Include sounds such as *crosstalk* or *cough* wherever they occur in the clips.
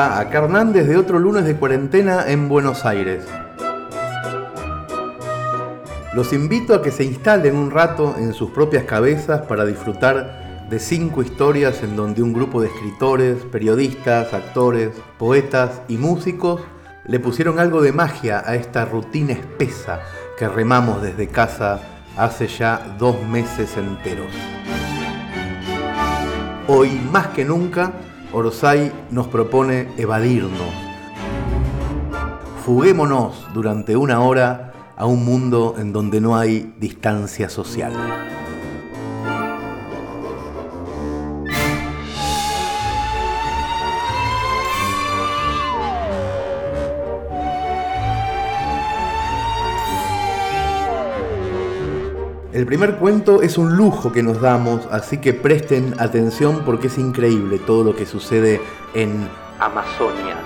habla a Hernández de otro lunes de cuarentena en Buenos Aires. Los invito a que se instalen un rato en sus propias cabezas para disfrutar de cinco historias en donde un grupo de escritores, periodistas, actores, poetas y músicos le pusieron algo de magia a esta rutina espesa que remamos desde casa hace ya dos meses enteros. Hoy más que nunca, Orosai nos propone evadirnos. Fuguémonos durante una hora a un mundo en donde no hay distancia social. El primer cuento es un lujo que nos damos, así que presten atención porque es increíble todo lo que sucede en Amazonia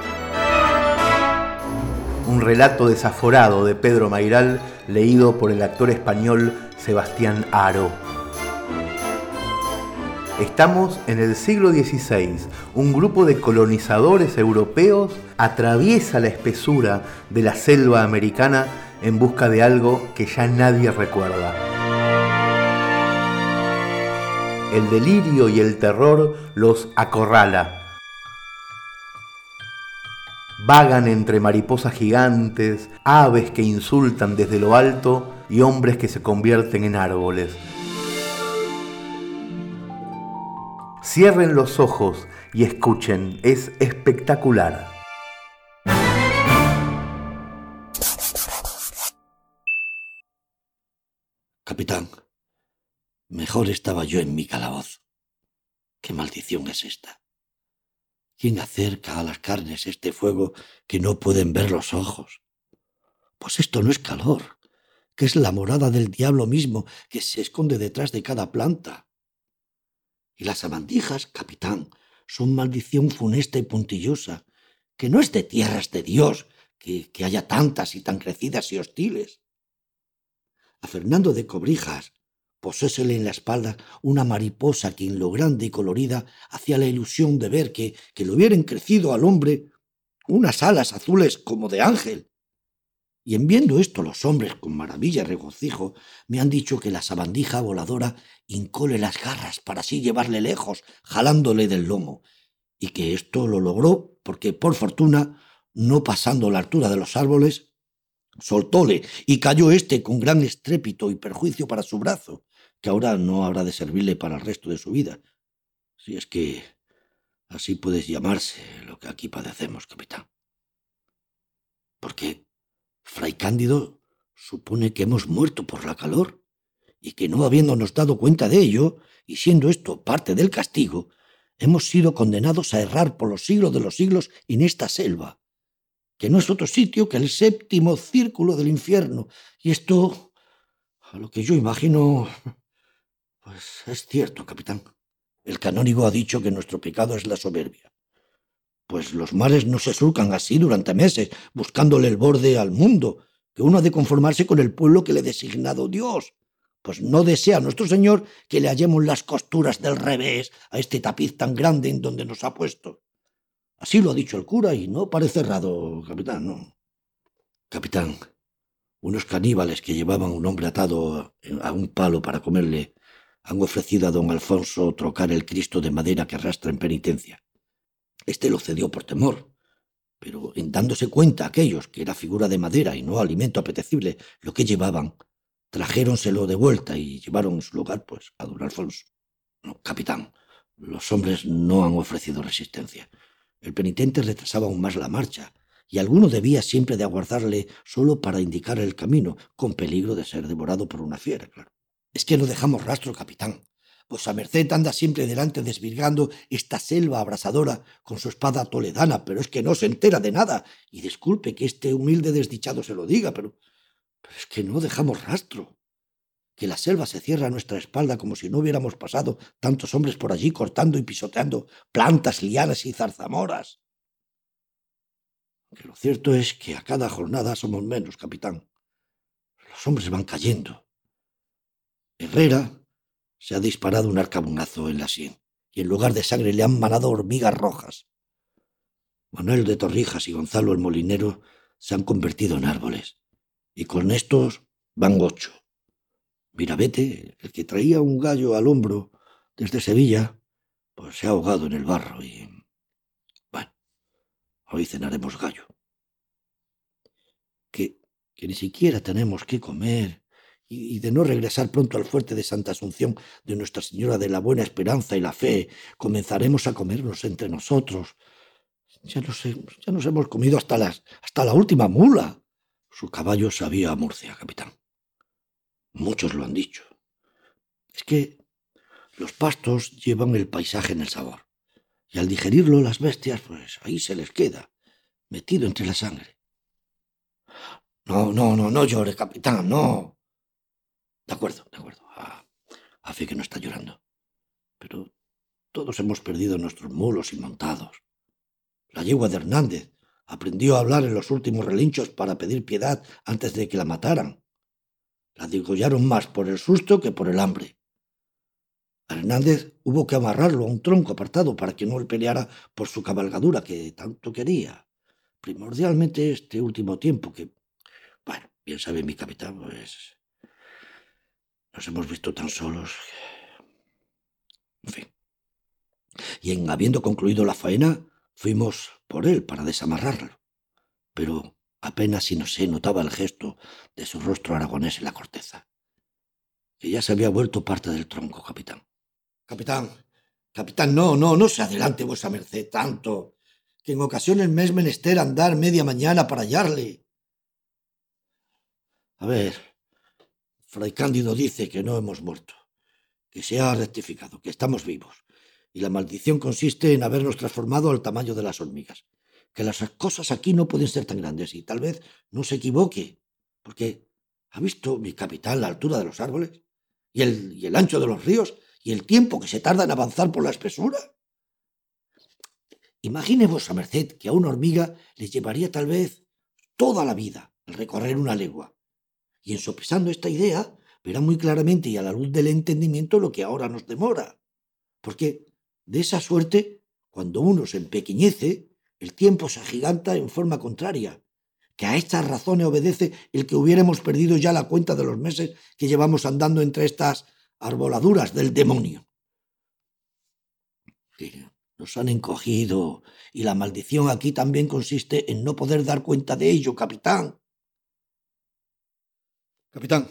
un relato desaforado de Pedro Mairal leído por el actor español Sebastián Aro. Estamos en el siglo XVI. Un grupo de colonizadores europeos atraviesa la espesura de la selva americana en busca de algo que ya nadie recuerda. El delirio y el terror los acorrala Vagan entre mariposas gigantes, aves que insultan desde lo alto y hombres que se convierten en árboles. Cierren los ojos y escuchen, es espectacular. Capitán, mejor estaba yo en mi calabozo. ¿Qué maldición es esta? ¿Quién acerca a las carnes este fuego que no pueden ver los ojos? Pues esto no es calor, que es la morada del diablo mismo que se esconde detrás de cada planta. Y las amandijas, capitán, son maldición funesta y puntillosa, que no es de tierras de Dios que, que haya tantas y tan crecidas y hostiles. A Fernando de Cobrijas posésele en la espalda una mariposa que en lo grande y colorida hacía la ilusión de ver que, que le hubieran crecido al hombre unas alas azules como de ángel. Y en viendo esto los hombres con maravilla regocijo me han dicho que la sabandija voladora hincóle las garras para así llevarle lejos, jalándole del lomo, y que esto lo logró porque por fortuna, no pasando la altura de los árboles, soltóle y cayó éste con gran estrépito y perjuicio para su brazo, que ahora no habrá de servirle para el resto de su vida. Si es que así puedes llamarse lo que aquí padecemos, capitán. Porque Fray Cándido supone que hemos muerto por la calor y que no habiéndonos dado cuenta de ello, y siendo esto parte del castigo, hemos sido condenados a errar por los siglos de los siglos en esta selva, que no es otro sitio que el séptimo círculo del infierno. Y esto, a lo que yo imagino, pues es cierto, capitán. El canónigo ha dicho que nuestro pecado es la soberbia. Pues los males no se surcan así durante meses, buscándole el borde al mundo, que uno ha de conformarse con el pueblo que le ha designado Dios. Pues no desea nuestro Señor que le hallemos las costuras del revés a este tapiz tan grande en donde nos ha puesto. Así lo ha dicho el cura y no parece errado, capitán, ¿no? Capitán, unos caníbales que llevaban un hombre atado a un palo para comerle han ofrecido a don Alfonso trocar el Cristo de madera que arrastra en penitencia. Este lo cedió por temor, pero en dándose cuenta aquellos que era figura de madera y no alimento apetecible lo que llevaban, trajéronselo de vuelta y llevaron en su lugar, pues, a don Alfonso. No, capitán, los hombres no han ofrecido resistencia. El penitente retrasaba aún más la marcha, y alguno debía siempre de aguardarle solo para indicar el camino, con peligro de ser devorado por una fiera, claro. Es que no dejamos rastro, capitán. Pues merced anda siempre delante desvirgando esta selva abrasadora con su espada toledana, pero es que no se entera de nada. Y disculpe que este humilde desdichado se lo diga, pero, es que no dejamos rastro. Que la selva se cierra a nuestra espalda como si no hubiéramos pasado tantos hombres por allí cortando y pisoteando plantas, lianas y zarzamoras. Lo cierto es que a cada jornada somos menos, capitán. Los hombres van cayendo Herrera se ha disparado un arcabunazo en la sien y en lugar de sangre le han manado hormigas rojas. Manuel de Torrijas y Gonzalo el Molinero se han convertido en árboles. Y con estos van ocho. Mirabete, el que traía un gallo al hombro desde Sevilla, pues se ha ahogado en el barro y... Bueno, hoy cenaremos gallo. Que, que ni siquiera tenemos que comer y, de no regresar pronto al fuerte de Santa Asunción de Nuestra Señora de la Buena Esperanza y la Fe, comenzaremos a comernos entre nosotros. Ya nos, ya nos hemos comido hasta, las, hasta la última mula. Su caballo sabía a Murcia, capitán. Muchos lo han dicho. Es que los pastos llevan el paisaje en el sabor. Y al digerirlo las bestias, pues ahí se les queda, metido entre la sangre. No, no, no, no llore, capitán, no. De acuerdo, de acuerdo. A, a fe que no está llorando. Pero todos hemos perdido nuestros mulos y montados. La yegua de Hernández aprendió a hablar en los últimos relinchos para pedir piedad antes de que la mataran. La degollaron más por el susto que por el hambre. Hernández hubo que amarrarlo a un tronco apartado para que no él peleara por su cabalgadura que tanto quería. Primordialmente este último tiempo que, bueno, bien sabe mi capitán, pues nos hemos visto tan solos. En fin. Y en habiendo concluido la faena, fuimos por él para desamarrarlo. Pero apenas si no se notaba el gesto de su rostro aragonés en la corteza, que ya se había vuelto parte del tronco, capitán. Capitán, capitán, no, no, no se adelante vuesa merced tanto, que en ocasiones me es menester andar media mañana para hallarle. A ver, Fray Cándido dice que no hemos muerto, que se ha rectificado, que estamos vivos, y la maldición consiste en habernos transformado al tamaño de las hormigas, que las cosas aquí no pueden ser tan grandes y tal vez no se equivoque, porque ¿ha visto mi capitán la altura de los árboles? ¿Y el, y el ancho de los ríos? ¿Y el tiempo que se tarda en avanzar por la espesura? Imagine vuestra merced que a una hormiga le llevaría tal vez toda la vida el recorrer una legua, y en sopesando esta idea, verá muy claramente y a la luz del entendimiento lo que ahora nos demora. Porque de esa suerte, cuando uno se empequeñece, el tiempo se agiganta en forma contraria, que a estas razones obedece el que hubiéramos perdido ya la cuenta de los meses que llevamos andando entre estas arboladuras del demonio. Nos han encogido, y la maldición aquí también consiste en no poder dar cuenta de ello, capitán. Capitán,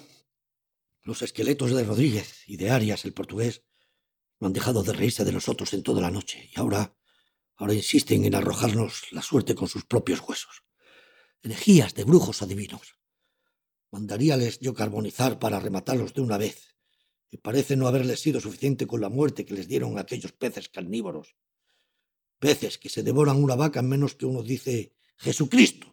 los esqueletos de Rodríguez y de Arias, el portugués, no han dejado de reírse de nosotros en toda la noche y ahora, ahora insisten en arrojarnos la suerte con sus propios huesos. Energías de brujos adivinos. Mandaríales yo carbonizar para rematarlos de una vez, y parece no haberles sido suficiente con la muerte que les dieron aquellos peces carnívoros. Peces que se devoran una vaca en menos que uno dice Jesucristo.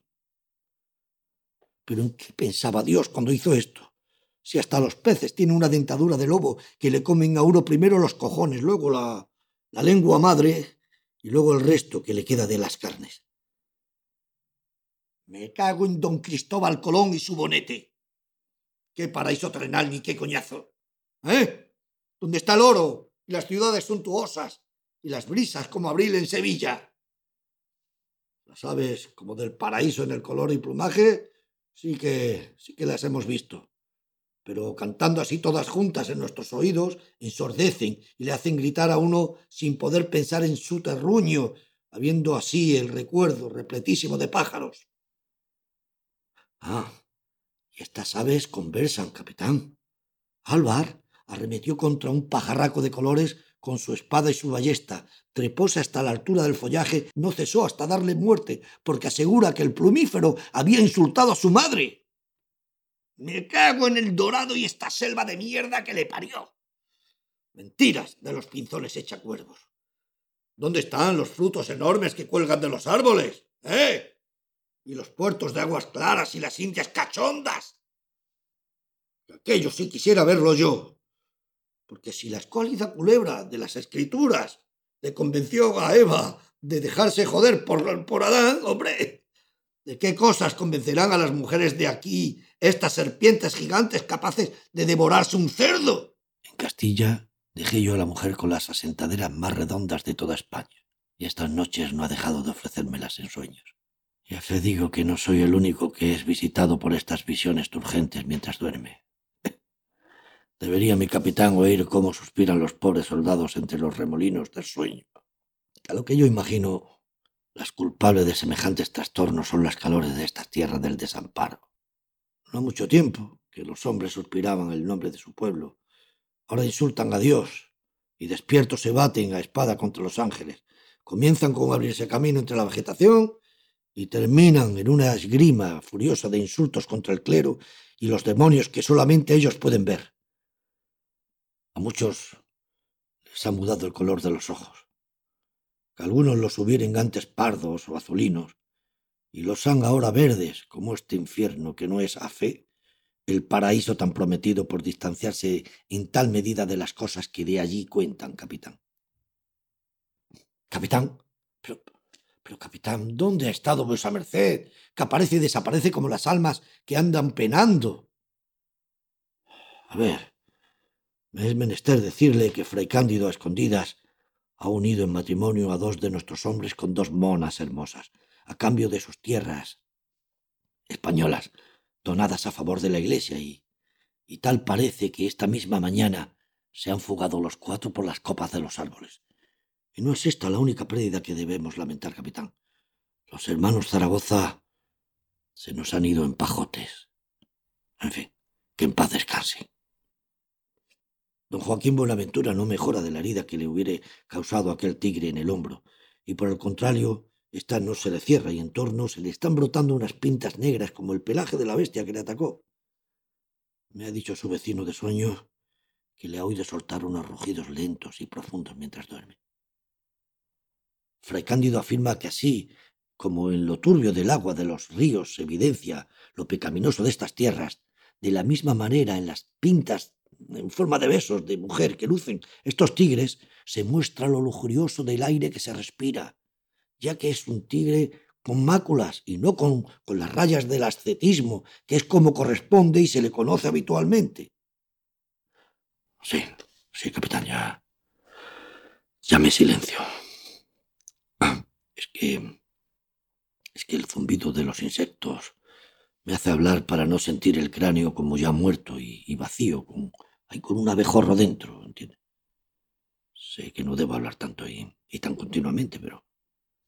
Pero ¿en qué pensaba Dios cuando hizo esto? Si hasta los peces tienen una dentadura de lobo que le comen a uno primero los cojones, luego la, la lengua madre y luego el resto que le queda de las carnes. Me cago en don Cristóbal Colón y su bonete. Qué paraíso trenal ni qué coñazo. ¿Eh? ¿Dónde está el oro y las ciudades suntuosas y las brisas como abril en Sevilla? Las aves como del paraíso en el color y plumaje sí que, sí que las hemos visto. Pero cantando así todas juntas en nuestros oídos, ensordecen y le hacen gritar a uno sin poder pensar en su terruño, habiendo así el recuerdo repletísimo de pájaros. Ah, y estas aves conversan, capitán. Álvar arremetió contra un pajarraco de colores con su espada y su ballesta, trepóse hasta la altura del follaje, no cesó hasta darle muerte, porque asegura que el plumífero había insultado a su madre. Me cago en el dorado y esta selva de mierda que le parió. Mentiras de los pinzones cuervos. ¿Dónde están los frutos enormes que cuelgan de los árboles? ¿Eh? Y los puertos de aguas claras y las indias cachondas. Aquello sí quisiera verlo yo. Porque si la escólida culebra de las escrituras le convenció a Eva de dejarse joder por, por Adán, hombre, ¿de qué cosas convencerán a las mujeres de aquí estas serpientes gigantes capaces de devorarse un cerdo? En Castilla dejé yo a la mujer con las asentaderas más redondas de toda España. y estas noches no ha dejado de ofrecérmelas en sueños. Y a fe digo que no soy el único que es visitado por estas visiones turgentes mientras duerme. Debería mi capitán oír cómo suspiran los pobres soldados entre los remolinos del sueño. A lo que yo imagino, las culpables de semejantes trastornos son las calores de estas tierras del desamparo. No mucho tiempo que los hombres suspiraban el nombre de su pueblo. Ahora insultan a Dios y despiertos se baten a espada contra los ángeles. Comienzan con abrirse camino entre la vegetación y terminan en una esgrima furiosa de insultos contra el clero y los demonios que solamente ellos pueden ver. A muchos les ha mudado el color de los ojos. Que algunos los hubieran antes pardos o azulinos, y los han ahora verdes, como este infierno que no es a fe, el paraíso tan prometido por distanciarse en tal medida de las cosas que de allí cuentan, capitán. Capitán, pero, pero capitán, ¿dónde ha estado vuesa merced? Que aparece y desaparece como las almas que andan penando. A ver, es menester decirle que Fray Cándido a escondidas ha unido en matrimonio a dos de nuestros hombres con dos monas hermosas, a cambio de sus tierras españolas, donadas a favor de la Iglesia, y, y tal parece que esta misma mañana se han fugado los cuatro por las copas de los árboles. Y no es esta la única pérdida que debemos lamentar, capitán. Los hermanos Zaragoza se nos han ido en pajotes. En fin, que en paz descanse. Don Joaquín Buenaventura no mejora de la herida que le hubiere causado aquel tigre en el hombro, y por el contrario, esta no se le cierra y en torno se le están brotando unas pintas negras como el pelaje de la bestia que le atacó. Me ha dicho su vecino de sueño que le ha oído soltar unos rugidos lentos y profundos mientras duerme. Fray Cándido afirma que así como en lo turbio del agua de los ríos se evidencia lo pecaminoso de estas tierras, de la misma manera en las pintas en forma de besos de mujer que lucen estos tigres, se muestra lo lujurioso del aire que se respira, ya que es un tigre con máculas y no con, con las rayas del ascetismo, que es como corresponde y se le conoce habitualmente. Sí, sí, capitán, ya. Ya me silencio. Es que. Es que el zumbido de los insectos me hace hablar para no sentir el cráneo como ya muerto y, y vacío, con, hay con un abejorro dentro, ¿entiendes? Sé que no debo hablar tanto y, y tan continuamente, pero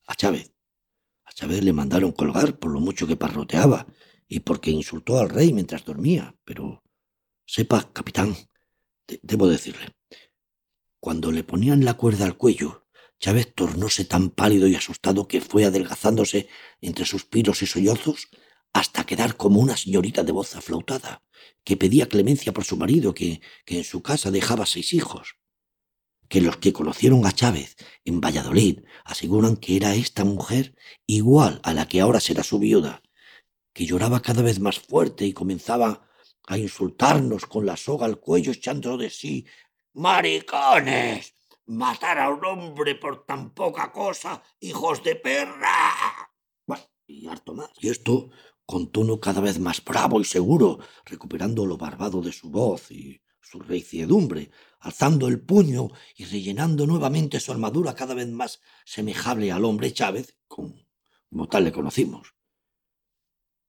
a Chávez, a Chávez le mandaron colgar por lo mucho que parroteaba y porque insultó al rey mientras dormía, pero sepa, capitán, debo decirle, cuando le ponían la cuerda al cuello, Chávez tornóse tan pálido y asustado que fue adelgazándose entre suspiros y sollozos hasta quedar como una señorita de voz aflautada, que pedía clemencia por su marido, que, que en su casa dejaba seis hijos. Que los que conocieron a Chávez en Valladolid aseguran que era esta mujer igual a la que ahora será su viuda, que lloraba cada vez más fuerte y comenzaba a insultarnos con la soga al cuello echando de sí ¡Maricones! ¡Matar a un hombre por tan poca cosa! ¡Hijos de perra! Bueno, y harto más. Y esto con tono cada vez más bravo y seguro, recuperando lo barbado de su voz y su reciedumbre, alzando el puño y rellenando nuevamente su armadura cada vez más semejable al hombre Chávez, como, tal le conocimos.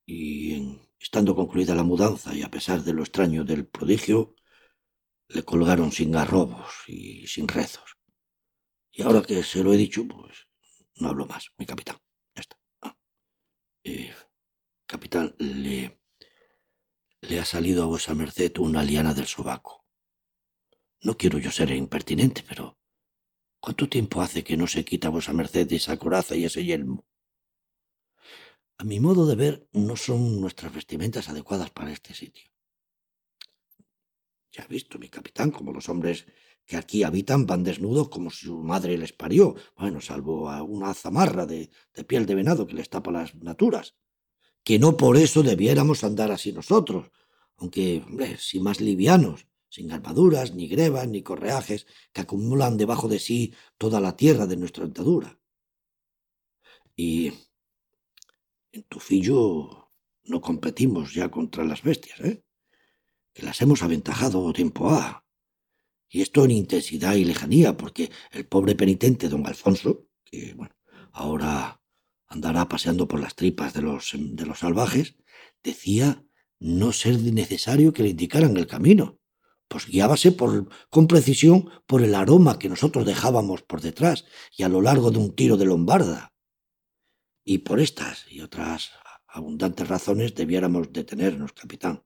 Y en, estando concluida la mudanza y a pesar de lo extraño del prodigio, le colgaron sin garrobos y sin rezos. Y ahora que se lo he dicho, pues no hablo más, mi capitán. Ya está. Ah. Eh, capitán, le, ha salido a vuesa merced una liana del sobaco. No quiero yo ser impertinente, pero ¿cuánto tiempo hace que no se quita vuesa merced esa coraza y ese yelmo? A mi modo de ver, no son nuestras vestimentas adecuadas para este sitio. Ya ha visto mi capitán como los hombres que aquí habitan van desnudos como si su madre les parió, bueno, salvo a una zamarra de piel de venado que les tapa las naturas que no por eso debiéramos andar así nosotros, aunque, hombre, si más livianos, sin armaduras, ni grebas, ni correajes, que acumulan debajo de sí toda la tierra de nuestra andadura. Y en tu fillo no competimos ya contra las bestias, ¿eh? que las hemos aventajado tiempo ha. Y esto en intensidad y lejanía, porque el pobre penitente don Alfonso, que, bueno, ahora andará paseando por las tripas de los, de los salvajes, decía no ser necesario que le indicaran el camino, pues guiábase por, con precisión por el aroma que nosotros dejábamos por detrás y a lo largo de un tiro de lombarda. Y por estas y otras abundantes razones debiéramos detenernos, capitán.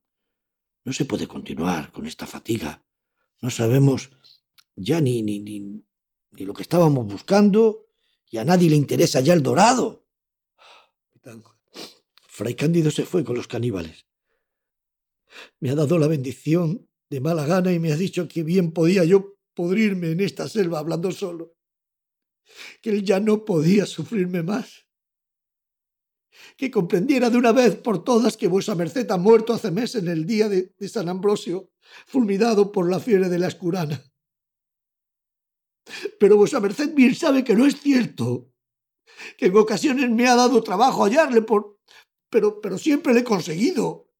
No se puede continuar con esta fatiga. No sabemos ya ni, ni, ni, ni lo que estábamos buscando y a nadie le interesa ya el dorado. Fray Cándido se fue con los caníbales. Me ha dado la bendición de mala gana y me ha dicho que bien podía yo podrirme en esta selva hablando solo, que él ya no podía sufrirme más, que comprendiera de una vez por todas que vuesa merced ha muerto hace mes en el día de, de San Ambrosio, fulminado por la fiebre de la escurana. Pero vuesa merced bien sabe que no es cierto, que en ocasiones me ha dado trabajo hallarle por... pero, pero siempre le he conseguido.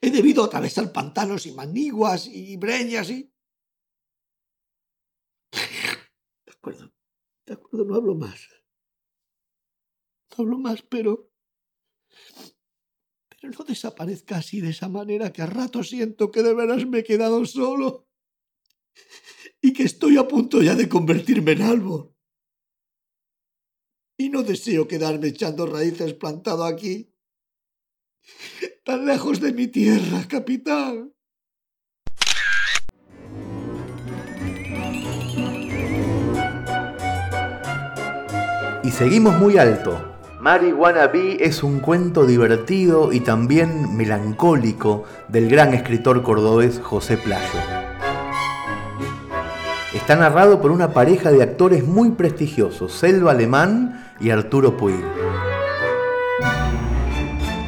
He debido atravesar pantanos y maniguas y breñas y... De acuerdo, de acuerdo, no hablo más. No hablo más, pero... Pero no desaparezca así de esa manera que a rato siento que de veras me he quedado solo y que estoy a punto ya de convertirme en árbol. No deseo quedarme echando raíces plantado aquí, tan lejos de mi tierra, capitán. Y seguimos muy alto. Marihuana Bee es un cuento divertido y también melancólico del gran escritor cordobés José Playo. Está narrado por una pareja de actores muy prestigiosos, Selva Alemán y Arturo Puig.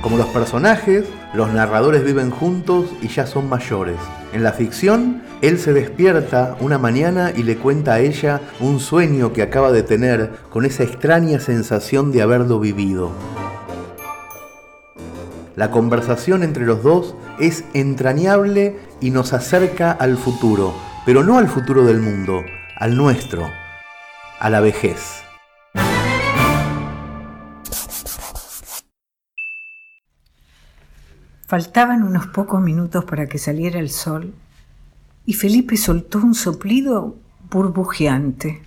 Como los personajes, los narradores viven juntos y ya son mayores. En la ficción, él se despierta una mañana y le cuenta a ella un sueño que acaba de tener con esa extraña sensación de haberlo vivido. La conversación entre los dos es entrañable y nos acerca al futuro, pero no al futuro del mundo, al nuestro, a la vejez. Faltaban unos pocos minutos para que saliera el sol y Felipe soltó un soplido burbujeante.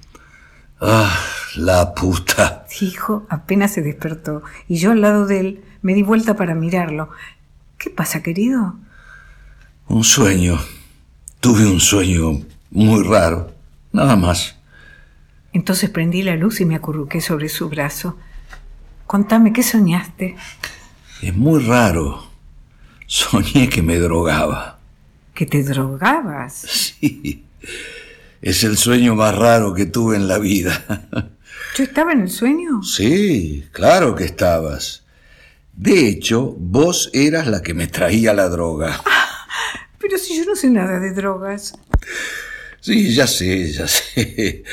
¡Ah, la puta! Dijo, apenas se despertó y yo al lado de él me di vuelta para mirarlo. ¿Qué pasa, querido? Un sueño. Tuve un sueño muy raro, nada más. Entonces prendí la luz y me acurruqué sobre su brazo. Contame, ¿qué soñaste? Es muy raro. Soñé que me drogaba. ¿Que te drogabas? Sí. Es el sueño más raro que tuve en la vida. ¿Yo estaba en el sueño? Sí, claro que estabas. De hecho, vos eras la que me traía la droga. Ah, *laughs* pero si yo no sé nada de drogas. Sí, ya sé, ya sé.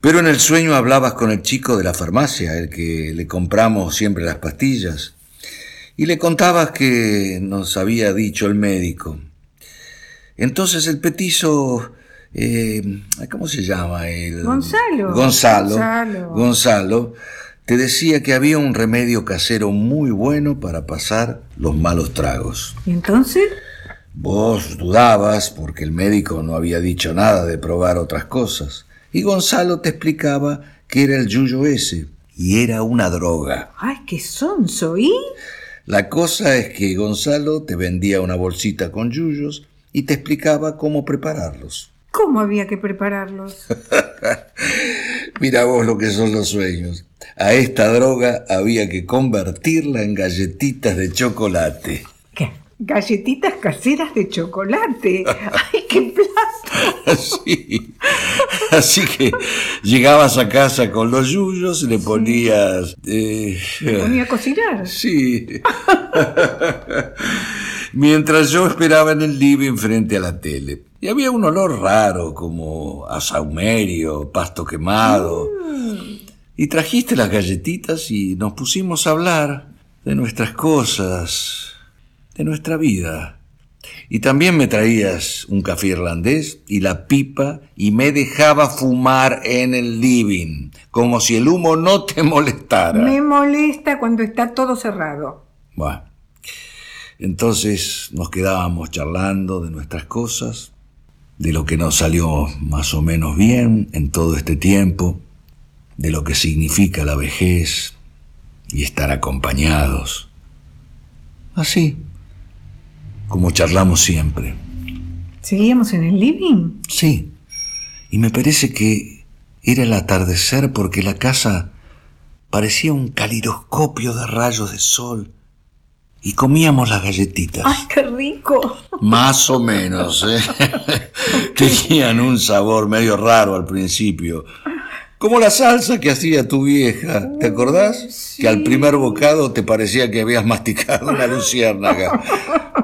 Pero en el sueño hablabas con el chico de la farmacia, el que le compramos siempre las pastillas y le contabas que nos había dicho el médico. Entonces el petizo, eh, ¿cómo se llama? El, Gonzalo. Gonzalo. Gonzalo. Gonzalo te decía que había un remedio casero muy bueno para pasar los malos tragos. ¿Y entonces? Vos dudabas porque el médico no había dicho nada de probar otras cosas. Y Gonzalo te explicaba que era el yuyo ese. Y era una droga. ¡Ay, qué sonso! ¿Y? La cosa es que Gonzalo te vendía una bolsita con yuyos y te explicaba cómo prepararlos. ¿Cómo había que prepararlos? *laughs* Mira vos lo que son los sueños. A esta droga había que convertirla en galletitas de chocolate. Galletitas caseras de chocolate. *laughs* ¡Ay, qué plato! Sí. Así que llegabas a casa con los yuyos, le ponías... Eh, ¿Le ponía a cocinar? Sí. *laughs* Mientras yo esperaba en el living frente a la tele. Y había un olor raro, como a saumerio, pasto quemado. Mm. Y trajiste las galletitas y nos pusimos a hablar de nuestras cosas, de nuestra vida. Y también me traías un café irlandés y la pipa y me dejaba fumar en el living, como si el humo no te molestara. Me molesta cuando está todo cerrado. Bueno, entonces nos quedábamos charlando de nuestras cosas, de lo que nos salió más o menos bien en todo este tiempo, de lo que significa la vejez y estar acompañados. Así, como charlamos siempre. ¿Seguíamos en el living? Sí, y me parece que era el atardecer porque la casa parecía un calidoscopio de rayos de sol y comíamos las galletitas. ¡Ay, qué rico! Más o menos, ¿eh? *laughs* Tenían un sabor medio raro al principio. Como la salsa que hacía tu vieja, ¿te acordás? Que al primer bocado te parecía que habías masticado una *laughs* luciérnaga.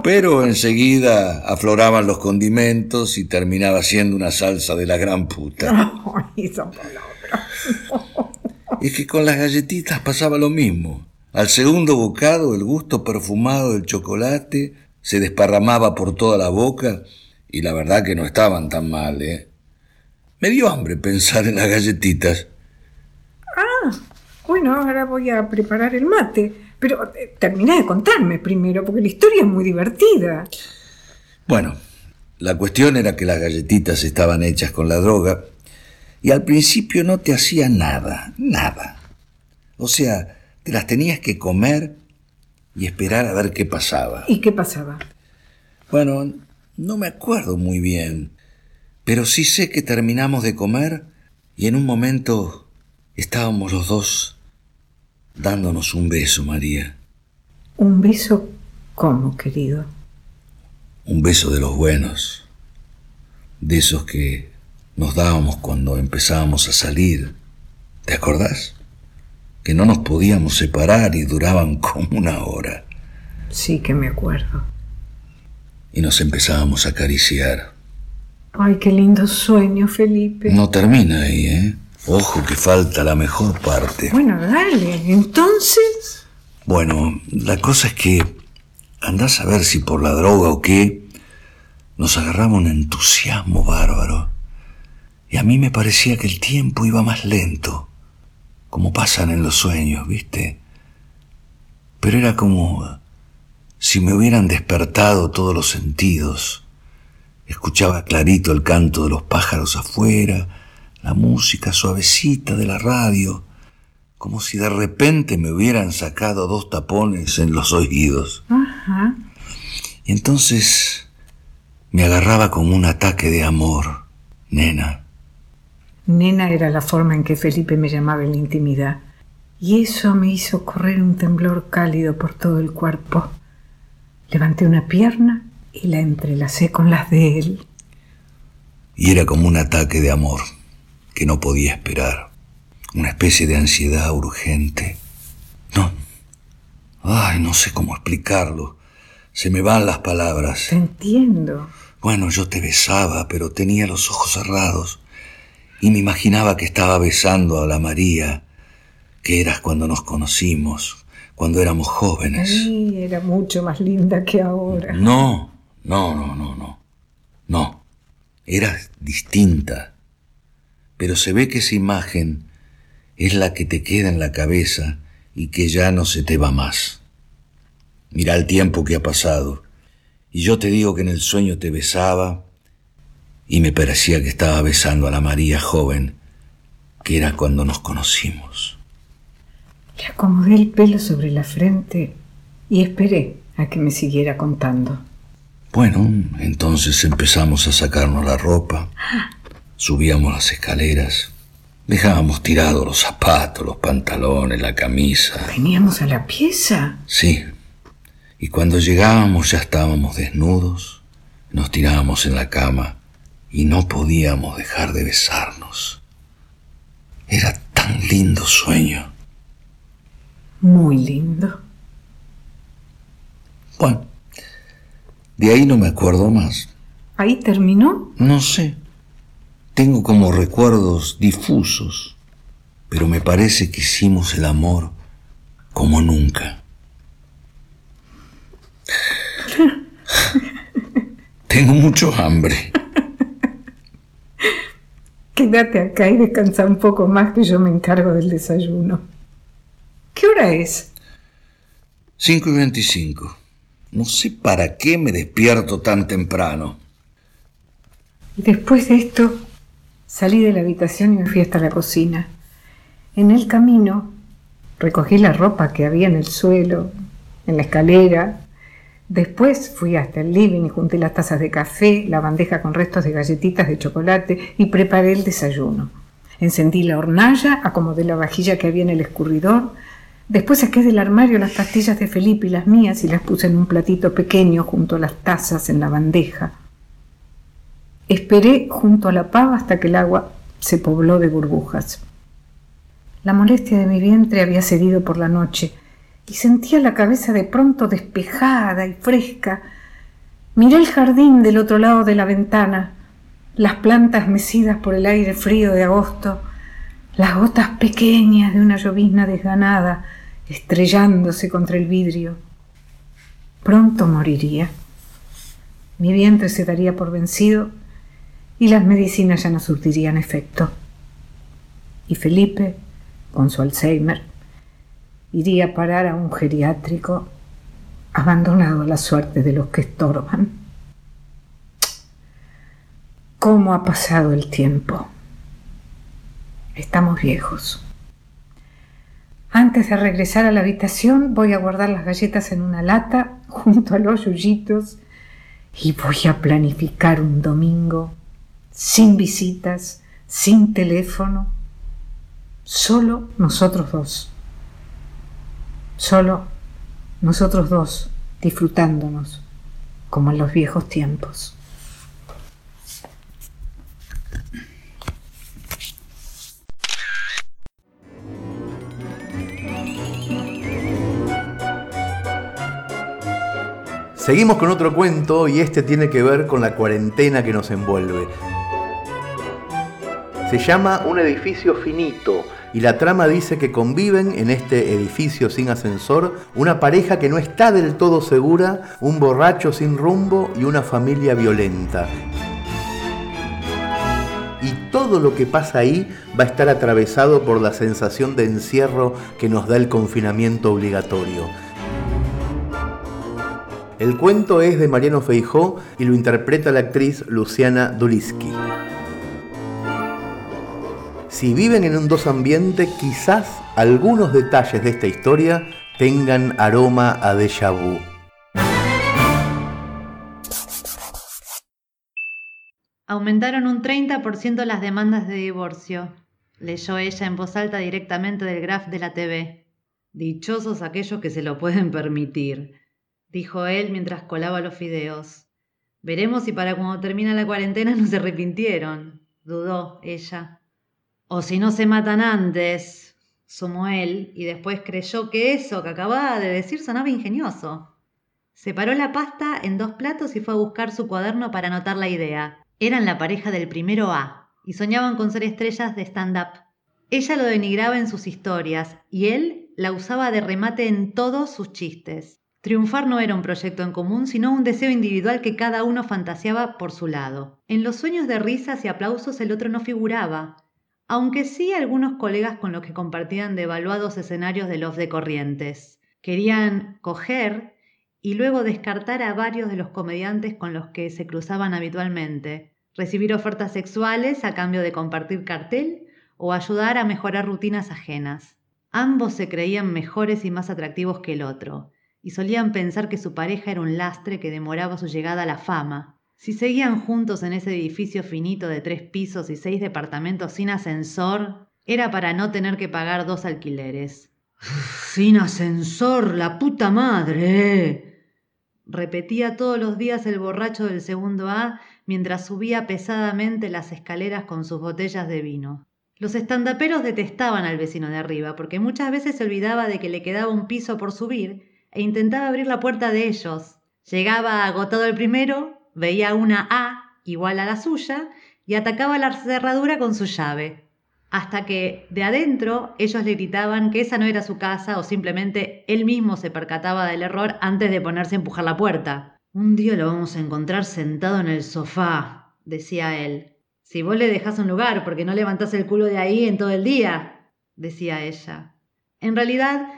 Pero enseguida afloraban los condimentos y terminaba siendo una salsa de la gran puta. *laughs* Esa palabra. *laughs* Es que con las galletitas pasaba lo mismo. Al segundo bocado el gusto perfumado del chocolate se desparramaba por toda la boca y la verdad que no estaban tan mal, ¿eh? Me dio hambre pensar en las galletitas. Ah, bueno, ahora voy a preparar el mate. Pero eh, termina de contarme primero, porque la historia es muy divertida. Bueno, la cuestión era que las galletitas estaban hechas con la droga y al principio no te hacía nada, nada. O sea, te las tenías que comer y esperar a ver qué pasaba. ¿Y qué pasaba? Bueno, no me acuerdo muy bien, pero sí sé que terminamos de comer y en un momento estábamos los dos dándonos un beso, María. ¿Un beso cómo, querido? Un beso de los buenos, de esos que nos dábamos cuando empezábamos a salir. ¿Te acordás? Que no nos podíamos separar y duraban *laughs* como una hora. Sí que me acuerdo. Y nos empezábamos a acariciar. Ay, qué lindo sueño, Felipe. No termina ahí, ¿eh? Ojo que falta la mejor parte. Bueno, dale. Entonces... Bueno, la cosa es que andás a ver si por la droga o qué, nos agarraba un entusiasmo bárbaro. Y a mí me parecía que el tiempo iba más lento, como pasan en los sueños, ¿viste? Pero era como si me hubieran despertado todos los sentidos. Escuchaba clarito el canto de los pájaros afuera, la música suavecita de la radio, como si de repente me hubieran sacado dos tapones en los oídos. Ajá. Y entonces me agarraba como un ataque de amor, nena. Nena era la forma en que Felipe me llamaba en la intimidad. Y eso me hizo correr un temblor cálido por todo el cuerpo. Levanté una pierna y la entrelacé con las de él. Y era como un ataque de amor que no podía esperar. Una especie de ansiedad urgente. No. Ay, no sé cómo explicarlo. Se me van las palabras. Te entiendo. Bueno, yo te besaba, pero tenía los ojos cerrados y me imaginaba que estaba besando a la María, que eras cuando nos conocimos, cuando éramos jóvenes. Ay, era mucho más linda que ahora. No, no, no, no, no. No. Eras distinta. Pero se ve que esa imagen es la que te queda en la cabeza y que ya no se te va más. Mira el tiempo que ha pasado. Y yo te digo que en el sueño te besaba y me parecía que estaba besando a la María joven, que era cuando nos conocimos. Le acomodé el pelo sobre la frente y esperé a que me siguiera contando. Bueno, entonces empezamos a sacarnos la ropa, *laughs* subíamos las escaleras, dejábamos tirados los zapatos, los pantalones, la camisa. ¿Veníamos a la pieza? Sí. Y cuando llegábamos ya estábamos desnudos, nos tirábamos en la cama y no podíamos dejar de besarnos. Era tan lindo sueño. Muy lindo. Bueno, de ahí no me acuerdo más. ¿Ahí terminó? No sé. Tengo como recuerdos difusos, pero me parece que hicimos el amor como nunca. Tengo mucho hambre. Quédate acá y descansa un poco más que yo me encargo del desayuno. ¿Qué hora es? 5 y 25. No sé para qué me despierto tan temprano. Y después de esto, salí de la habitación y me fui hasta la cocina. En el camino, recogí la ropa que había en el suelo, en la escalera. Después fui hasta el living y junté las tazas de café, la bandeja con restos de galletitas de chocolate y preparé el desayuno. Encendí la hornalla, acomodé la vajilla que había en el escurridor, Después saqué del armario las pastillas de Felipe y las mías y las puse en un platito pequeño junto a las tazas en la bandeja. Esperé junto a la pava hasta que el agua se pobló de burbujas. La molestia de mi vientre había cedido por la noche y sentía la cabeza de pronto despejada y fresca. Miré el jardín del otro lado de la ventana, las plantas mecidas por el aire frío de agosto, las gotas pequeñas de una llovizna desganada, estrellándose contra el vidrio. Pronto moriría. Mi vientre se daría por vencido y las medicinas ya no surtirían efecto. Y Felipe, con su Alzheimer, iría a parar a un geriátrico abandonado a la suerte de los que estorban. ¿Cómo ha pasado el tiempo? Estamos viejos. Antes de regresar a la habitación voy a guardar las galletas en una lata junto a los yuyitos y voy a planificar un domingo sin visitas, sin teléfono, solo nosotros dos. Solo nosotros dos disfrutándonos como en los viejos tiempos. Seguimos con otro cuento y este tiene que ver con la cuarentena que nos envuelve. Se llama Un edificio finito y la trama dice que conviven en este edificio sin ascensor una pareja que no está del todo segura, un borracho sin rumbo y una familia violenta. Y todo lo que pasa ahí va a estar atravesado por la sensación de encierro que nos da el confinamiento obligatorio. El cuento es de Mariano Feijó y lo interpreta la actriz Luciana Duliski. Si viven en un dos ambiente, quizás algunos detalles de esta historia tengan aroma a déjà vu. Aumentaron un 30% las demandas de divorcio, leyó ella en voz alta directamente del graph de la TV. Dichosos aquellos que se lo pueden permitir dijo él mientras colaba los fideos. Veremos si para cuando termina la cuarentena no se arrepintieron, dudó ella. O si no se matan antes, sumó él, y después creyó que eso que acababa de decir sonaba ingenioso. Separó la pasta en dos platos y fue a buscar su cuaderno para anotar la idea. Eran la pareja del primero A y soñaban con ser estrellas de stand-up. Ella lo denigraba en sus historias y él la usaba de remate en todos sus chistes. Triunfar no era un proyecto en común, sino un deseo individual que cada uno fantaseaba por su lado. En los sueños de risas y aplausos el otro no figuraba, aunque sí algunos colegas con los que compartían devaluados escenarios de los de Corrientes. Querían coger y luego descartar a varios de los comediantes con los que se cruzaban habitualmente, recibir ofertas sexuales a cambio de compartir cartel o ayudar a mejorar rutinas ajenas. Ambos se creían mejores y más atractivos que el otro, y solían pensar que su pareja era un lastre que demoraba su llegada a la fama. Si seguían juntos en ese edificio finito de tres pisos y seis departamentos sin ascensor, era para no tener que pagar dos alquileres. *sighs* Sin ascensor, la puta madre. Repetía todos los días el borracho del segundo A mientras subía pesadamente las escaleras con sus botellas de vino. Los estandaperos detestaban al vecino de arriba porque muchas veces se olvidaba de que le quedaba un piso por subir e intentaba abrir la puerta de ellos. Llegaba agotado el primero, veía una A igual a la suya y atacaba la cerradura con su llave. Hasta que de adentro ellos le gritaban que esa no era su casa o simplemente él mismo se percataba del error antes de ponerse a empujar la puerta. Un día lo vamos a encontrar sentado en el sofá, decía él. Si vos le dejás un lugar, porque no levantás el culo de ahí en todo el día, decía ella. En realidad,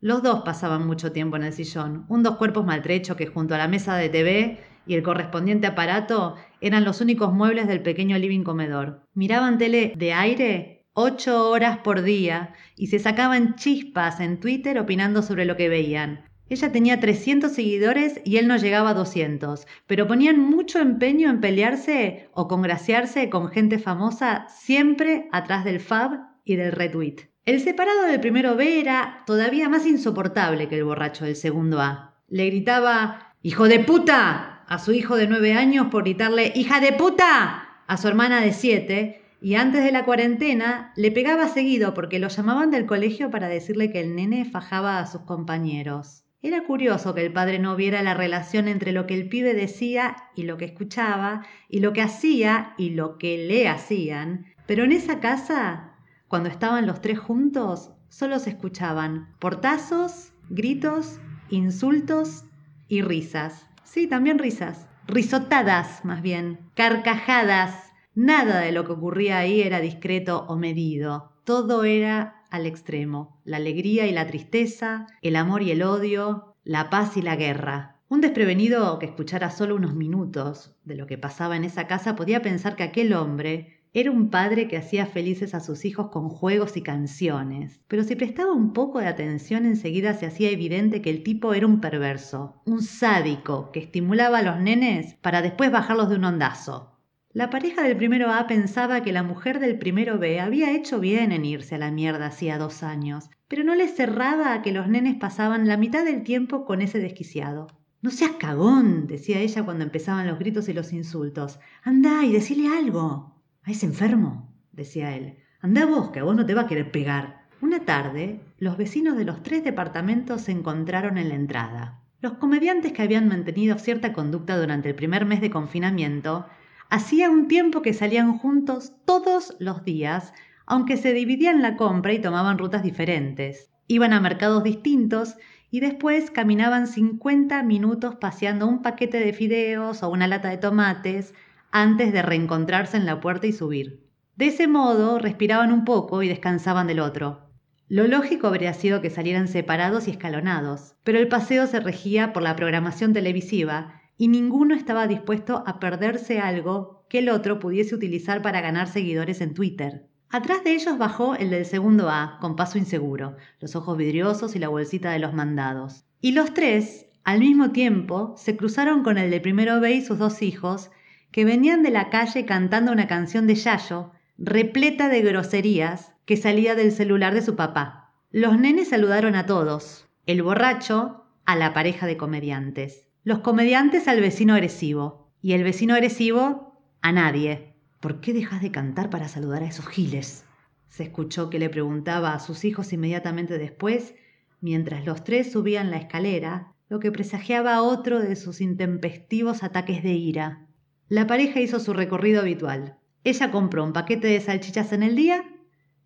los dos pasaban mucho tiempo en el sillón, un dos cuerpos maltrechos que junto a la mesa de TV y el correspondiente aparato eran los únicos muebles del pequeño living comedor. Miraban tele de aire ocho horas por día y se sacaban chispas en Twitter opinando sobre lo que veían. Ella tenía 300 seguidores y él no llegaba a 200, pero ponían mucho empeño en pelearse o congraciarse con gente famosa siempre atrás del fab y del retweet. El separado del primero B era todavía más insoportable que el borracho del segundo A. Le gritaba ¡Hijo de puta! A su hijo de nueve años por gritarle ¡Hija de puta! a su hermana de siete, y antes de la cuarentena le pegaba seguido porque lo llamaban del colegio para decirle que el nene fajaba a sus compañeros. Era curioso que el padre no viera la relación entre lo que el pibe decía y lo que escuchaba, y lo que hacía y lo que le hacían, pero en esa casa cuando estaban los tres juntos, solo se escuchaban portazos, gritos, insultos y risas. Sí, también risas. Risotadas, más bien. Carcajadas. Nada de lo que ocurría ahí era discreto o medido. Todo era al extremo. La alegría y la tristeza, el amor y el odio, la paz y la guerra. Un desprevenido que escuchara solo unos minutos de lo que pasaba en esa casa podía pensar que aquel hombre era un padre que hacía felices a sus hijos con juegos y canciones, pero si prestaba un poco de atención enseguida se hacía evidente que el tipo era un perverso, un sádico que estimulaba a los nenes para después bajarlos de un ondazo. La pareja del primero A pensaba que la mujer del primero B había hecho bien en irse a la mierda hacía dos años, pero no les cerraba a que los nenes pasaban la mitad del tiempo con ese desquiciado. No seas cagón, decía ella cuando empezaban los gritos y los insultos. Anda y decile algo. Es enfermo, decía él. Anda vos, que a vos no te va a querer pegar. Una tarde, los vecinos de los tres departamentos se encontraron en la entrada. Los comediantes que habían mantenido cierta conducta durante el primer mes de confinamiento, hacía un tiempo que salían juntos todos los días, aunque se dividían la compra y tomaban rutas diferentes. Iban a mercados distintos y después caminaban 50 minutos paseando un paquete de fideos o una lata de tomates antes de reencontrarse en la puerta y subir. De ese modo respiraban un poco y descansaban del otro. Lo lógico habría sido que salieran separados y escalonados, pero el paseo se regía por la programación televisiva y ninguno estaba dispuesto a perderse algo que el otro pudiese utilizar para ganar seguidores en Twitter. Atrás de ellos bajó el del segundo A, con paso inseguro, los ojos vidriosos y la bolsita de los mandados. Y los tres, al mismo tiempo, se cruzaron con el del primero B y sus dos hijos, que venían de la calle cantando una canción de Yayo, repleta de groserías, que salía del celular de su papá. Los nenes saludaron a todos, el borracho a la pareja de comediantes, los comediantes al vecino agresivo y el vecino agresivo a nadie. ¿Por qué dejas de cantar para saludar a esos giles? Se escuchó que le preguntaba a sus hijos inmediatamente después, mientras los tres subían la escalera, lo que presagiaba otro de sus intempestivos ataques de ira. La pareja hizo su recorrido habitual. Ella compró un paquete de salchichas en el día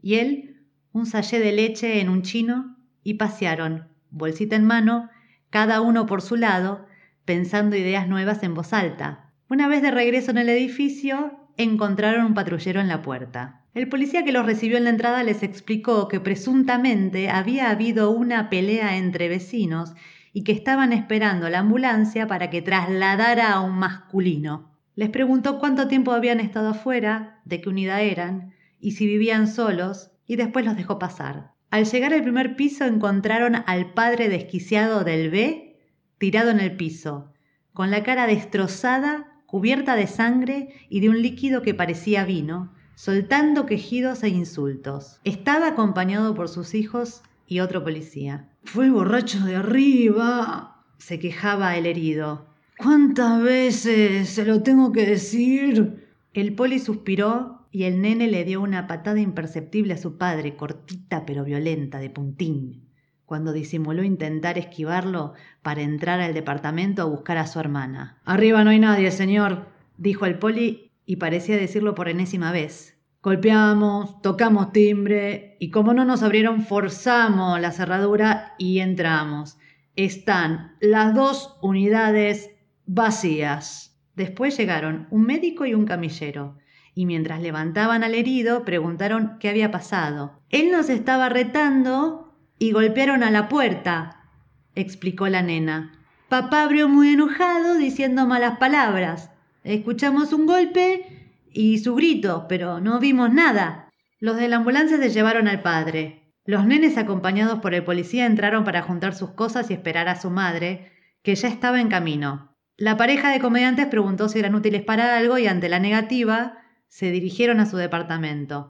y él un sallé de leche en un chino y pasearon, bolsita en mano, cada uno por su lado, pensando ideas nuevas en voz alta. Una vez de regreso en el edificio, encontraron un patrullero en la puerta. El policía que los recibió en la entrada les explicó que presuntamente había habido una pelea entre vecinos y que estaban esperando la ambulancia para que trasladara a un masculino. Les preguntó cuánto tiempo habían estado afuera, de qué unidad eran, y si vivían solos, y después los dejó pasar. Al llegar al primer piso encontraron al padre desquiciado del B tirado en el piso, con la cara destrozada, cubierta de sangre y de un líquido que parecía vino, soltando quejidos e insultos. Estaba acompañado por sus hijos y otro policía. Fue el borracho de arriba, se quejaba el herido. ¿Cuántas veces se lo tengo que decir? El poli suspiró y el nene le dio una patada imperceptible a su padre, cortita pero violenta, de puntín, cuando disimuló intentar esquivarlo para entrar al departamento a buscar a su hermana. Arriba no hay nadie, señor, dijo el poli y parecía decirlo por enésima vez. Golpeamos, tocamos timbre y como no nos abrieron forzamos la cerradura y entramos. Están las dos unidades vacías. Después llegaron un médico y un camillero, y mientras levantaban al herido preguntaron qué había pasado. Él nos estaba retando y golpearon a la puerta, explicó la nena. Papá abrió muy enojado diciendo malas palabras. Escuchamos un golpe y su grito, pero no vimos nada. Los de la ambulancia se llevaron al padre. Los nenes acompañados por el policía entraron para juntar sus cosas y esperar a su madre, que ya estaba en camino. La pareja de comediantes preguntó si eran útiles para algo y ante la negativa se dirigieron a su departamento.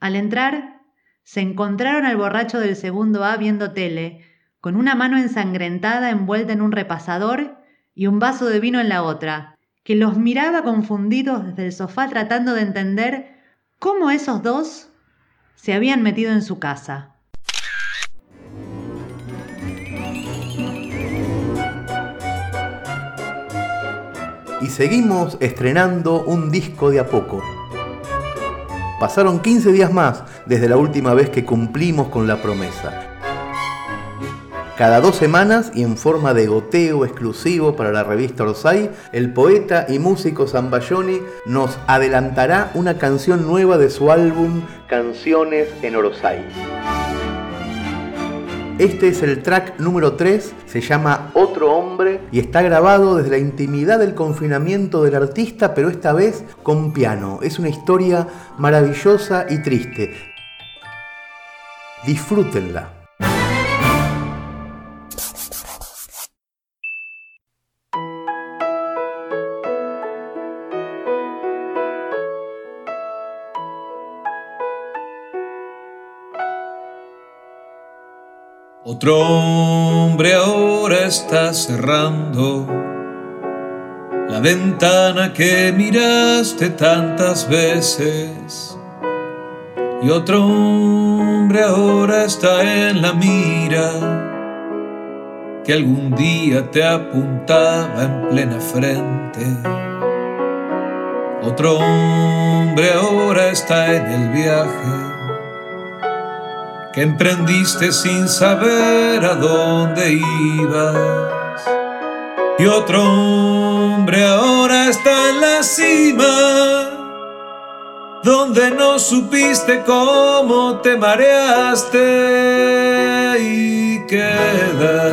Al entrar, se encontraron al borracho del segundo A viendo tele, con una mano ensangrentada envuelta en un repasador y un vaso de vino en la otra, que los miraba confundidos desde el sofá tratando de entender cómo esos dos se habían metido en su casa. Y seguimos estrenando un disco de a poco. Pasaron 15 días más desde la última vez que cumplimos con la promesa. Cada dos semanas y en forma de goteo exclusivo para la revista Orsay, el poeta y músico Zambayoni nos adelantará una canción nueva de su álbum Canciones en Orsay. Este es el track número 3, se llama Otro Hombre y está grabado desde la intimidad del confinamiento del artista, pero esta vez con piano. Es una historia maravillosa y triste. Disfrútenla. Otro hombre ahora está cerrando la ventana que miraste tantas veces. Y otro hombre ahora está en la mira que algún día te apuntaba en plena frente. Otro hombre ahora está en el viaje que emprendiste sin saber a dónde ibas. Y otro hombre ahora está en la cima, donde no supiste cómo te mareaste y queda,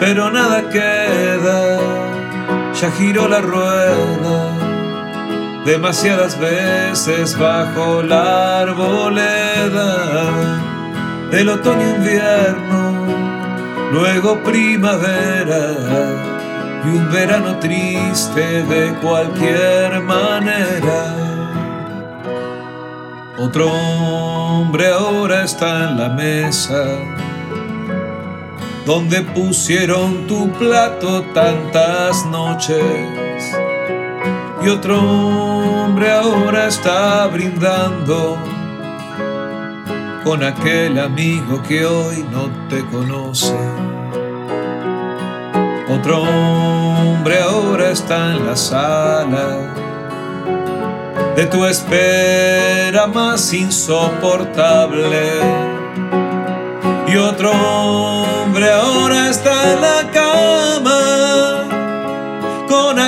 pero nada queda, ya giró la rueda demasiadas veces bajo la arboleda del otoño-invierno, luego primavera y un verano triste de cualquier manera. Otro hombre ahora está en la mesa, donde pusieron tu plato tantas noches. Y otro hombre ahora está brindando con aquel amigo que hoy no te conoce. Otro hombre ahora está en la sala de tu espera más insoportable. Y otro hombre ahora está en la cama con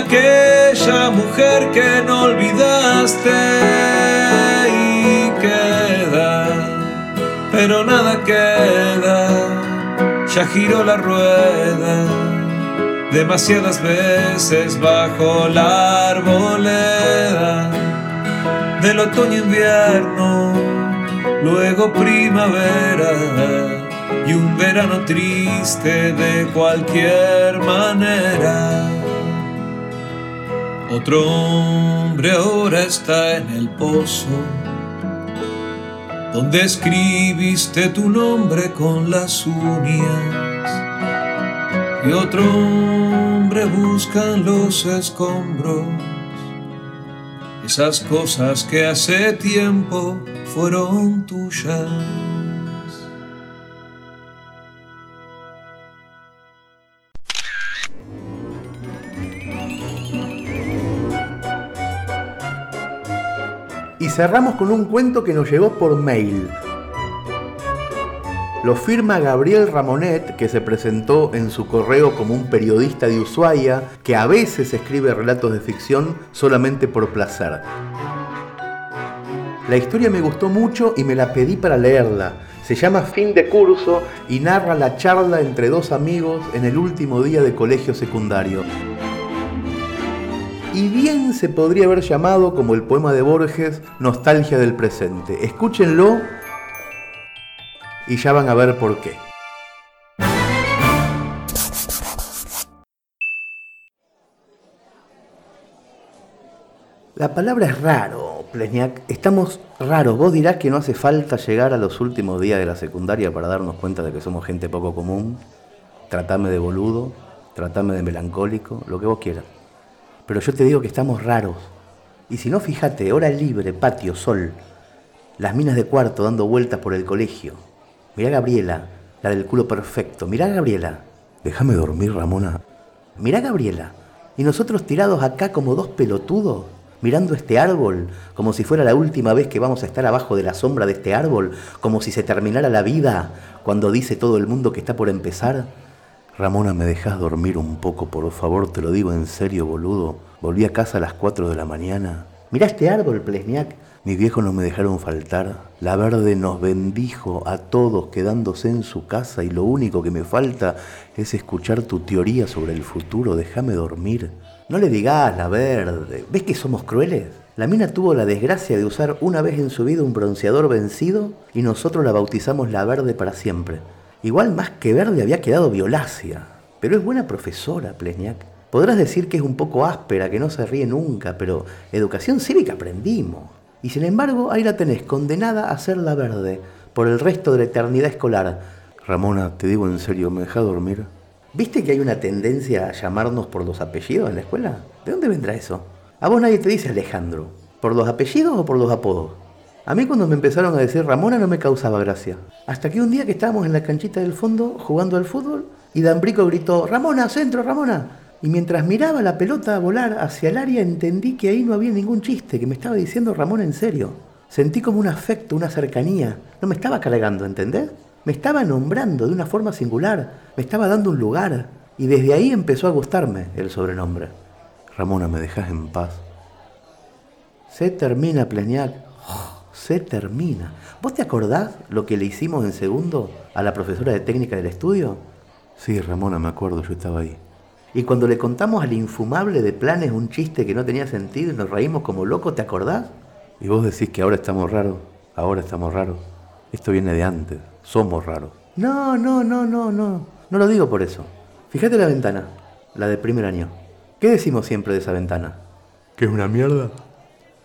mujer que no olvidaste pero nada queda, ya giró la rueda demasiadas veces bajo la arboleda del otoño-invierno, luego primavera y un verano triste de cualquier manera. Otro hombre ahora está en el pozo donde escribiste tu nombre con las uñas y otro hombre busca los escombros esas cosas que hace tiempo fueron tuyas. Cerramos con un cuento que nos llegó por mail. Lo firma Gabriel Ramonet, que se presentó en su correo como un periodista de Ushuaia, que a veces escribe relatos de ficción solamente por placer. La historia me gustó mucho y me la pedí para leerla. Se llama Fin de curso y narra la charla entre dos amigos en el último día de colegio secundario. Y bien se podría haber llamado, como el poema de Borges, Nostalgia del presente. Escúchenlo y ya van a ver por qué. La palabra es raro, Plesniak. Estamos raros. Vos dirás que no hace falta llegar a los últimos días de la secundaria para darnos cuenta de que somos gente poco común. Tratame de boludo, tratame de melancólico, lo que vos quieras. Pero yo te digo que estamos raros. Y si no, fíjate, hora libre, patio, sol, las minas de cuarto dando vueltas por el colegio, Mirá Gabriela, la del culo perfecto. Mirá Gabriela. Déjame dormir, Ramona. Mirá Gabriela. Y nosotros tirados acá como dos pelotudos, mirando este árbol, como si fuera la última vez que vamos a estar abajo de la sombra de este árbol, como si se terminara la vida, cuando dice todo el mundo que está por empezar. Ramona, ¿me dejas dormir un poco, por favor? Te lo digo en serio, boludo. Volví a casa a las 4 de la mañana. Mirá este árbol, Plesniak. Mis viejos no me dejaron faltar. La verde nos bendijo a todos quedándose en su casa y lo único que me falta es escuchar tu teoría sobre el futuro. Déjame dormir. No le digas la verde. ¿Ves que somos crueles? La mina tuvo la desgracia de usar una vez en su vida un bronceador vencido y nosotros la bautizamos la verde para siempre. Igual más que verde había quedado violácea. Pero es buena profesora, Plesniak. Podrás decir que es un poco áspera, que no se ríe nunca, pero educación cívica aprendimos. Y sin embargo, ahí la tenés, condenada a ser la verde por el resto de la eternidad escolar. Ramona, te digo en serio, ¿me deja dormir? ¿Viste que hay una tendencia a llamarnos por los apellidos en la escuela? ¿De dónde vendrá eso? A vos nadie te dice Alejandro. ¿Por los apellidos o por los apodos? A mí cuando me empezaron a decir Ramona no me causaba gracia. Hasta que un día que estábamos en la canchita del fondo jugando al fútbol y Dambrico gritó, Ramona, centro, Ramona y mientras miraba la pelota volar hacia el área entendí que ahí no había ningún chiste, que me estaba diciendo Ramón en serio. Sentí como un afecto, una cercanía. No me estaba cargando, ¿entendés? Me estaba nombrando de una forma singular, me estaba dando un lugar. Y desde ahí empezó a gustarme el sobrenombre. Ramona, ¿me dejas en paz? Se termina, Pleñac. Se termina. ¿Vos te acordás lo que le hicimos en segundo a la profesora de técnica del estudio? Sí, Ramona, me acuerdo, yo estaba ahí. Y cuando le contamos al infumable de planes un chiste que no tenía sentido y nos reímos como locos, ¿te acordás? Y vos decís que ahora estamos raros, ahora estamos raros. Esto viene de antes, somos raros. No, no, no, no, no. No lo digo por eso. Fíjate la ventana, la de primer año. ¿Qué decimos siempre de esa ventana? ¿Que es una mierda?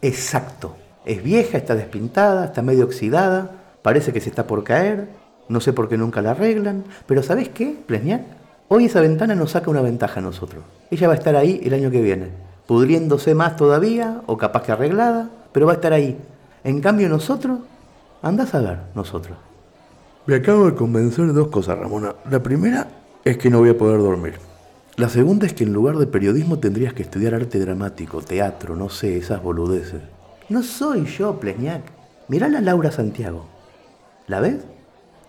Exacto. Es vieja, está despintada, está medio oxidada, parece que se está por caer, no sé por qué nunca la arreglan, pero ¿sabés qué, Plesniak? Hoy esa ventana nos saca una ventaja a nosotros. Ella va a estar ahí el año que viene, pudriéndose más todavía, o capaz que arreglada, pero va a estar ahí. En cambio nosotros, andás a ver, nosotros. Me acabo de convencer de dos cosas, Ramona. La primera es que no voy a poder dormir. La segunda es que en lugar de periodismo tendrías que estudiar arte dramático, teatro, no sé, esas boludeces. No soy yo, Plesniak. Mirá a Laura Santiago. ¿La ves?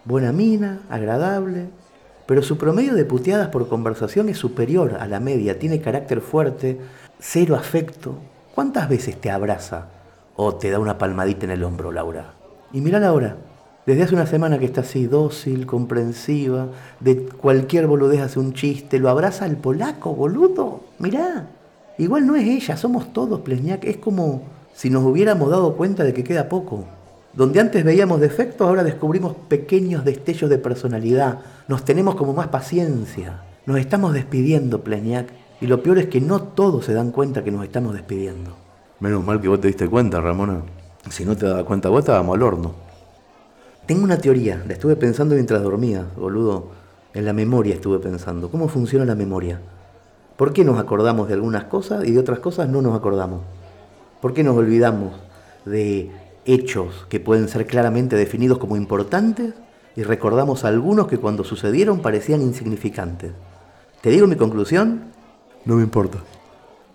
Buena mina, agradable, pero su promedio de puteadas por conversación es superior a la media, tiene carácter fuerte, cero afecto. ¿Cuántas veces te abraza o te da una palmadita en el hombro, Laura? Y mira ahora, desde hace una semana que está así, dócil, comprensiva, de cualquier boludez hace un chiste, lo abraza el polaco, boludo. Mirá, igual no es ella, somos todos, Plesniak, es como si nos hubiéramos dado cuenta de que queda poco. Donde antes veíamos defectos, ahora descubrimos pequeños destellos de personalidad. Nos tenemos como más paciencia. Nos estamos despidiendo, Pleñac. Y lo peor es que no todos se dan cuenta que nos estamos despidiendo. Menos mal que vos te diste cuenta, Ramona. Si no te dabas cuenta vos, estábamos al horno. Tengo una teoría, la estuve pensando mientras dormía, boludo. En la memoria estuve pensando. ¿Cómo funciona la memoria? ¿Por qué nos acordamos de algunas cosas y de otras cosas no nos acordamos? ¿Por qué nos olvidamos de hechos que pueden ser claramente definidos como importantes y recordamos algunos que cuando sucedieron parecían insignificantes. ¿Te digo mi conclusión? No me importa.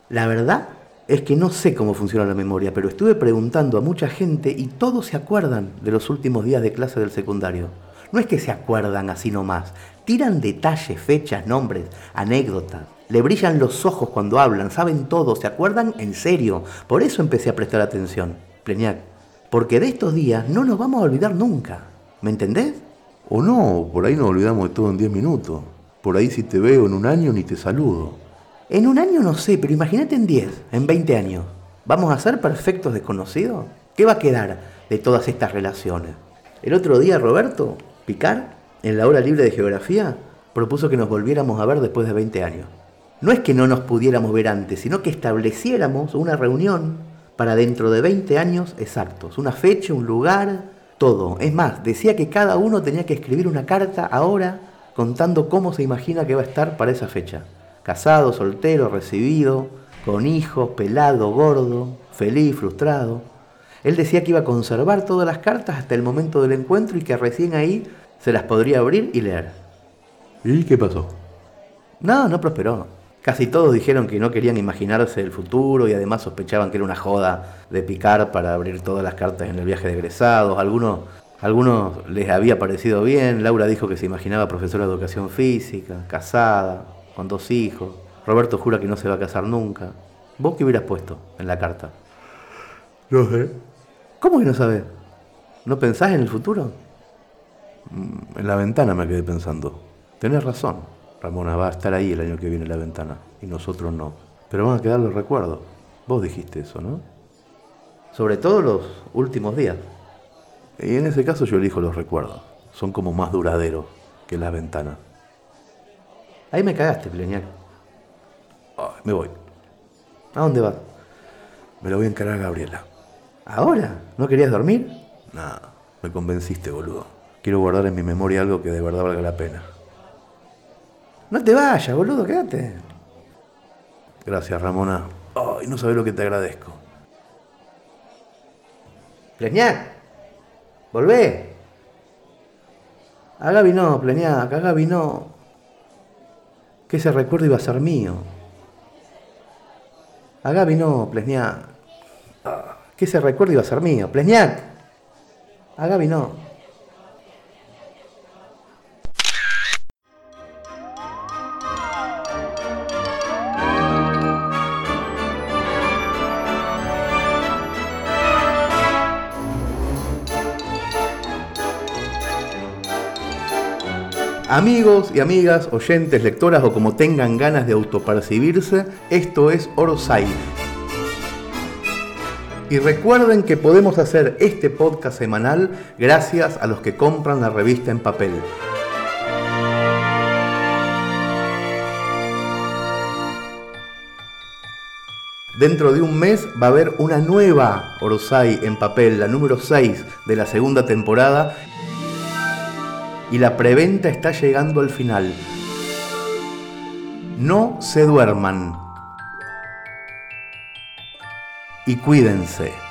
La verdad es que no sé cómo funciona la memoria, pero estuve preguntando a mucha gente y todos se acuerdan de los últimos días de clase del secundario. No es que se acuerdan así nomás, tiran detalles, fechas, nombres, anécdotas. Le brillan los ojos cuando hablan, saben todo, se acuerdan en serio. Por eso empecé a prestar atención, Pleñac. Porque de estos días no nos vamos a olvidar nunca. ¿Me entendés? O no, por ahí nos olvidamos de todo en 10 minutos. Por ahí si te veo en un año ni te saludo. En un año no sé, pero imagínate en 10, en 20 años. ¿Vamos a ser perfectos desconocidos? ¿Qué va a quedar de todas estas relaciones? El otro día Roberto Picar, en la hora libre de geografía, propuso que nos volviéramos a ver después de 20 años. No es que no nos pudiéramos ver antes, sino que estableciéramos una reunión para dentro de 20 años exactos, una fecha, un lugar, todo. Es más, decía que cada uno tenía que escribir una carta ahora contando cómo se imagina que va a estar para esa fecha. Casado, soltero, recibido, con hijos, pelado, gordo, feliz, frustrado. Él decía que iba a conservar todas las cartas hasta el momento del encuentro y que recién ahí se las podría abrir y leer. ¿Y qué pasó? No, no prosperó. Casi todos dijeron que no querían imaginarse el futuro y además sospechaban que era una joda de picar para abrir todas las cartas en el viaje de egresados. Algunos, algunos les había parecido bien. Laura dijo que se imaginaba profesora de educación física, casada, con dos hijos. Roberto jura que no se va a casar nunca. ¿Vos qué hubieras puesto en la carta? No sé. ¿Cómo que no sabes? ¿No pensás en el futuro? Mm, En la ventana me quedé pensando. Tenés razón. Ramona va a estar ahí el año que viene en la ventana y nosotros no. Pero van a quedar los recuerdos. Vos dijiste eso, ¿no? Sobre todo los últimos días. Y en ese caso yo elijo los recuerdos. Son como más duraderos que las ventanas. Ahí me cagaste, Pleñac. Ay, me voy. ¿A dónde vas? Me lo voy a encargar a Gabriela. ¿Ahora? ¿No querías dormir? Nah, me convenciste, boludo. Quiero guardar en mi memoria algo que de verdad valga la pena. No te vayas, boludo, quédate. Gracias, Ramona. Ay, no sabes lo que te agradezco. Pleñac, volvé. A Gaby no, Pleñac, a no. Que ese recuerdo iba a ser mío. A Gaby no, Pleñac. Ah, Que ese recuerdo iba a ser mío. Pleñac. A Gaby no. Amigos y amigas, oyentes, lectoras o como tengan ganas de autopercibirse, esto es Orsay. Y recuerden que podemos hacer este podcast semanal gracias a los que compran la revista en papel. Dentro de un mes va a haber una nueva Orsay en papel, la número 6 de la segunda temporada, y la preventa está llegando al final. No se duerman. Y cuídense.